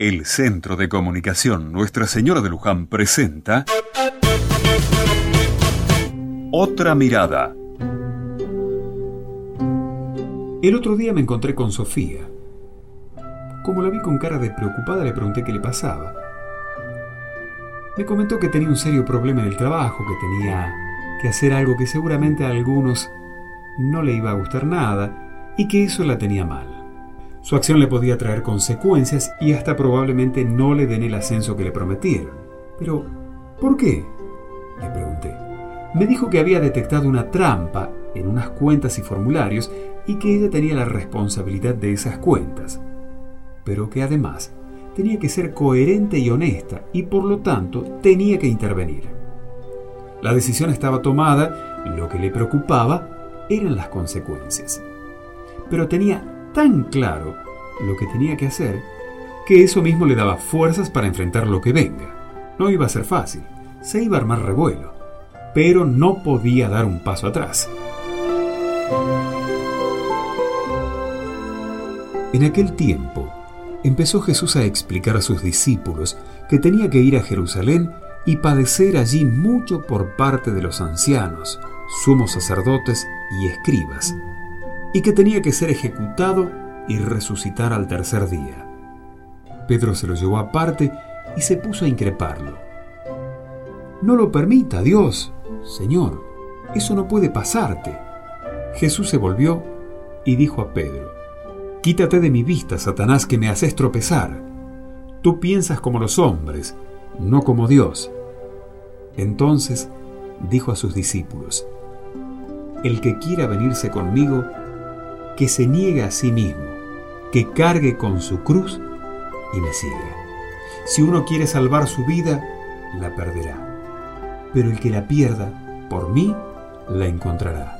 El Centro de Comunicación Nuestra Señora de Luján presenta Otra Mirada. El otro día me encontré con Sofía. Como la vi con cara de preocupada, le pregunté qué le pasaba. Me comentó que tenía un serio problema en el trabajo, que tenía que hacer algo que seguramente a algunos no le iba a gustar nada y que eso la tenía mal. Su acción le podía traer consecuencias y hasta probablemente no le den el ascenso que le prometieron. Pero, ¿por qué? Le pregunté. Me dijo que había detectado una trampa en unas cuentas y formularios y que ella tenía la responsabilidad de esas cuentas, pero que además tenía que ser coherente y honesta y por lo tanto tenía que intervenir. La decisión estaba tomada, lo que le preocupaba eran las consecuencias. Pero tenía tan claro lo que tenía que hacer que eso mismo le daba fuerzas para enfrentar lo que venga. No iba a ser fácil, se iba a armar revuelo, pero no podía dar un paso atrás. En aquel tiempo, empezó Jesús a explicar a sus discípulos que tenía que ir a Jerusalén y padecer allí mucho por parte de los ancianos, sumos sacerdotes y escribas, y que tenía que ser ejecutado y resucitar al tercer día. Pedro se lo llevó aparte y se puso a increparlo. No lo permita, Dios, Señor, eso no puede pasarte. Jesús se volvió y dijo a Pedro, Quítate de mi vista, Satanás, que me haces tropezar. Tú piensas como los hombres, no como Dios. Entonces dijo a sus discípulos, El que quiera venirse conmigo, que se niegue a sí mismo, que cargue con su cruz y me siga. Si uno quiere salvar su vida, la perderá. Pero el que la pierda, por mí, la encontrará.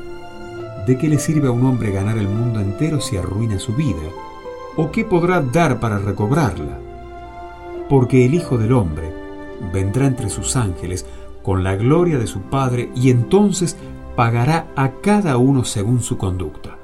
¿De qué le sirve a un hombre ganar el mundo entero si arruina su vida? ¿O qué podrá dar para recobrarla? Porque el Hijo del Hombre vendrá entre sus ángeles con la gloria de su Padre y entonces pagará a cada uno según su conducta.